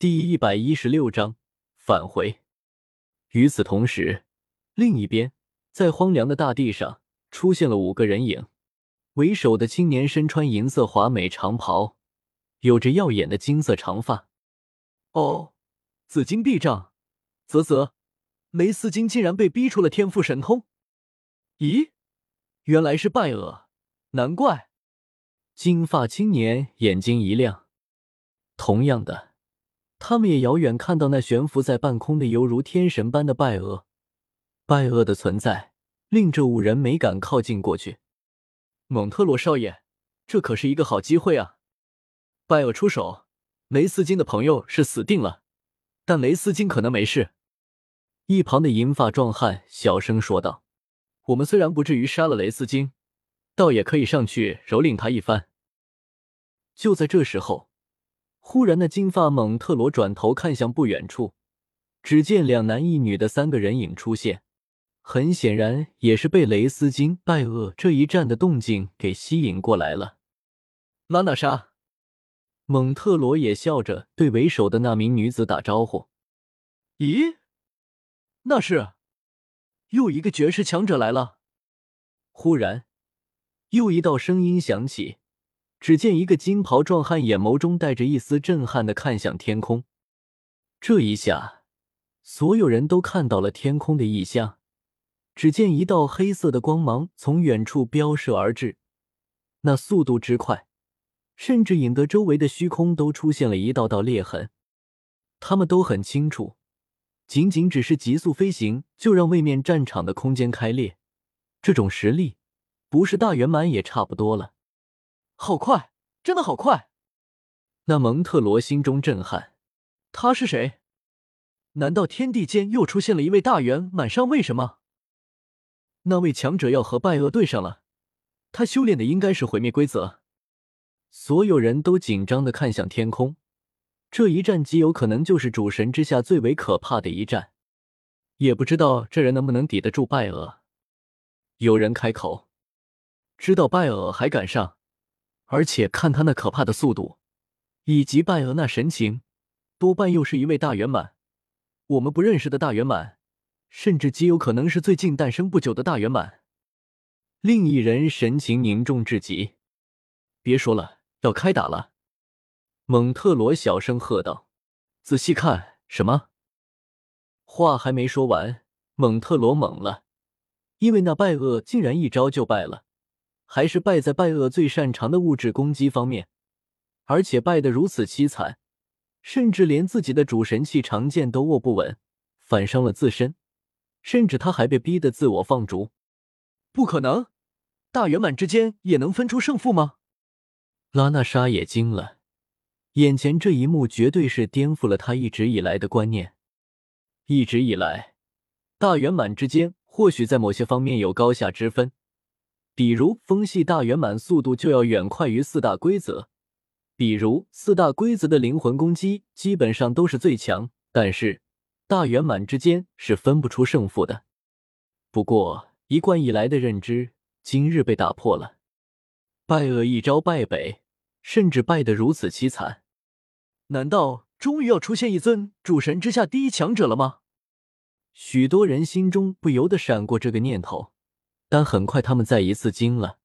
第一百一十六章返回。与此同时，另一边，在荒凉的大地上出现了五个人影。为首的青年身穿银色华美长袍，有着耀眼的金色长发。哦，紫金臂杖，啧啧，雷斯金竟然被逼出了天赋神通。咦，原来是拜厄，难怪。金发青年眼睛一亮。同样的，他们也遥远看到那悬浮在半空的犹如天神般的拜厄。拜厄的存在令这五人没敢靠近过去。蒙特罗少爷，这可是一个好机会啊！拜厄出手，雷斯金的朋友是死定了，但雷斯金可能没事。一旁的银发壮汉小声说道：“我们虽然不至于杀了雷斯金，倒也可以上去蹂躏他一番。”就在这时候，忽然那金发蒙特罗转头看向不远处，只见两男一女的三个人影出现。很显然，也是被雷斯金拜厄这一战的动静给吸引过来了。拉娜莎，蒙特罗也笑着对为首的那名女子打招呼：“咦，那是又一个绝世强者来了。”忽然，又一道声音响起，只见一个金袍壮汉眼眸中带着一丝震撼的看向天空。这一下，所有人都看到了天空的异象。只见一道黑色的光芒从远处飙射而至，那速度之快，甚至引得周围的虚空都出现了一道道裂痕。他们都很清楚，仅仅只是急速飞行，就让位面战场的空间开裂。这种实力，不是大圆满也差不多了。好快，真的好快！那蒙特罗心中震撼。他是谁？难道天地间又出现了一位大圆满上位？什么？那位强者要和拜厄对上了，他修炼的应该是毁灭规则。所有人都紧张的看向天空，这一战极有可能就是主神之下最为可怕的一战，也不知道这人能不能抵得住拜厄。有人开口，知道拜厄还敢上，而且看他那可怕的速度，以及拜厄那神情，多半又是一位大圆满，我们不认识的大圆满。甚至极有可能是最近诞生不久的大圆满。另一人神情凝重至极，别说了，要开打了！蒙特罗小声喝道：“仔细看，什么？”话还没说完，蒙特罗懵了，因为那拜厄竟然一招就败了，还是败在拜厄最擅长的物质攻击方面，而且败得如此凄惨，甚至连自己的主神器长剑都握不稳，反伤了自身。甚至他还被逼得自我放逐，不可能！大圆满之间也能分出胜负吗？拉娜莎也惊了，眼前这一幕绝对是颠覆了他一直以来的观念。一直以来，大圆满之间或许在某些方面有高下之分，比如风系大圆满速度就要远快于四大规则，比如四大规则的灵魂攻击基本上都是最强，但是。大圆满之间是分不出胜负的，不过一贯以来的认知今日被打破了。拜厄一朝败北，甚至败得如此凄惨，难道终于要出现一尊主神之下第一强者了吗？许多人心中不由得闪过这个念头，但很快他们再一次惊了，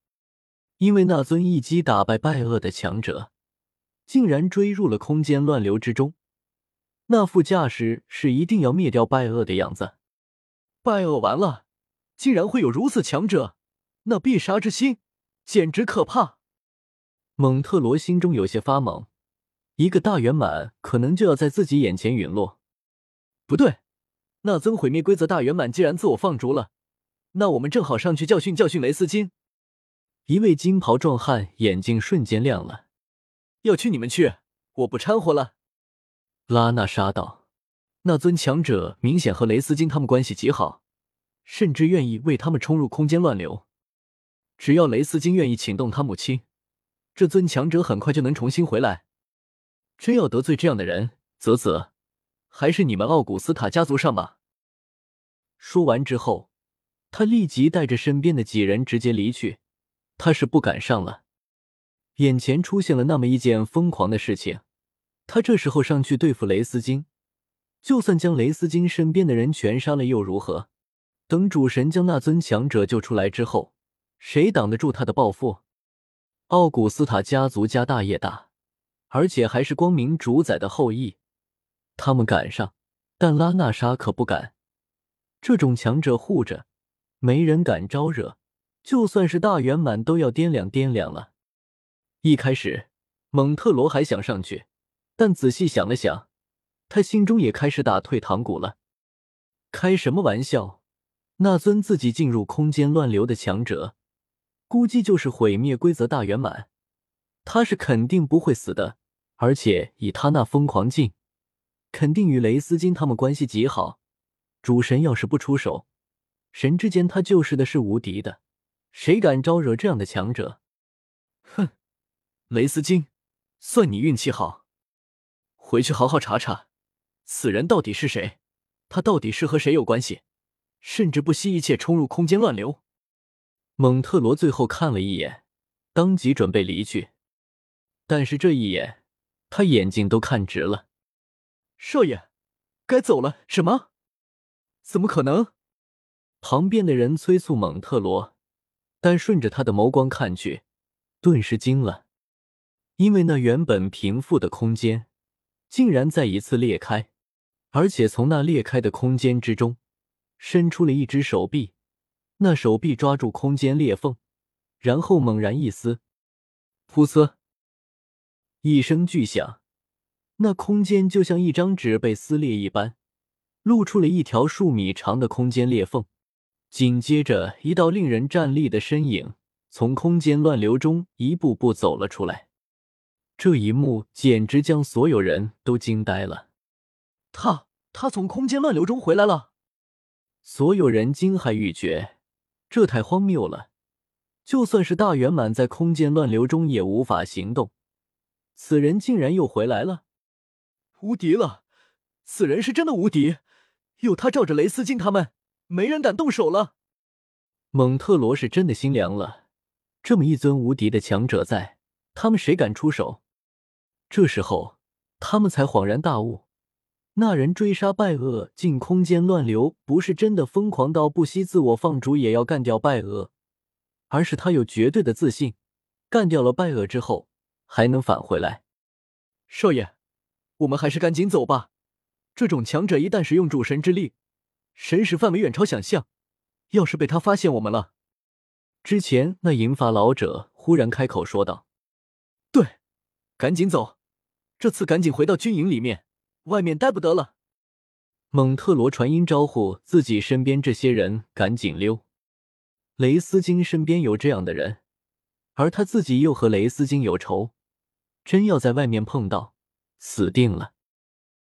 因为那尊一击打败拜厄的强者，竟然追入了空间乱流之中。那副架势是一定要灭掉拜厄的样子，拜厄完了，竟然会有如此强者，那必杀之心简直可怕。蒙特罗心中有些发懵，一个大圆满可能就要在自己眼前陨落。不对，那尊毁灭规则大圆满既然自我放逐了，那我们正好上去教训教训雷斯金。一位金袍壮汉眼睛瞬间亮了，要去你们去，我不掺和了。拉娜莎道：“那尊强者明显和雷斯金他们关系极好，甚至愿意为他们冲入空间乱流。只要雷斯金愿意请动他母亲，这尊强者很快就能重新回来。真要得罪这样的人，啧啧，还是你们奥古斯塔家族上吧。”说完之后，他立即带着身边的几人直接离去。他是不敢上了。眼前出现了那么一件疯狂的事情。他这时候上去对付雷斯金，就算将雷斯金身边的人全杀了又如何？等主神将那尊强者救出来之后，谁挡得住他的报复？奥古斯塔家族家大业大，而且还是光明主宰的后裔，他们敢上，但拉纳莎可不敢。这种强者护着，没人敢招惹，就算是大圆满都要掂量掂量了。一开始，蒙特罗还想上去，但仔细想了想，他心中也开始打退堂鼓了。开什么玩笑！那尊自己进入空间乱流的强者，估计就是毁灭规则大圆满，他是肯定不会死的。而且以他那疯狂劲，肯定与雷斯金他们关系极好。主神要是不出手，神之间他就是的是无敌的，谁敢招惹这样的强者？哼，雷斯金，算你运气好。回去好好查查，此人到底是谁？他到底是和谁有关系？甚至不惜一切冲入空间乱流。蒙特罗最后看了一眼，当即准备离去，但是这一眼，他眼睛都看直了。少爷，该走了。什么？怎么可能？旁边的人催促蒙特罗，但顺着他的眸光看去，顿时惊了，因为那原本平复的空间，竟然再一次裂开，而且从那裂开的空间之中。伸出了一只手臂，那手臂抓住空间裂缝，然后猛然一撕，噗呲，一声巨响，那空间就像一张纸被撕裂一般，露出了一条数米长的空间裂缝。紧接着，一道令人站立的身影从空间乱流中一步步走了出来。这一幕简直将所有人都惊呆了。他，他从空间乱流中回来了。所有人惊骇欲绝，这太荒谬了！就算是大圆满在空间乱流中也无法行动，此人竟然又回来了，无敌了！此人是真的无敌，有他罩着雷斯金他们，没人敢动手了。蒙特罗是真的心凉了，这么一尊无敌的强者在，他们谁敢出手？这时候，他们才恍然大悟。那人追杀拜厄进空间乱流，不是真的疯狂到不惜自我放逐也要干掉拜厄，而是他有绝对的自信，干掉了拜厄之后还能返回来。少爷，我们还是赶紧走吧。这种强者一旦使用主神之力，神识范围远超想象，要是被他发现我们了……之前那银发老者忽然开口说道：“对，赶紧走，这次赶紧回到军营里面。”外面待不得了，蒙特罗传音招呼自己身边这些人赶紧溜。雷斯金身边有这样的人，而他自己又和雷斯金有仇，真要在外面碰到，死定了。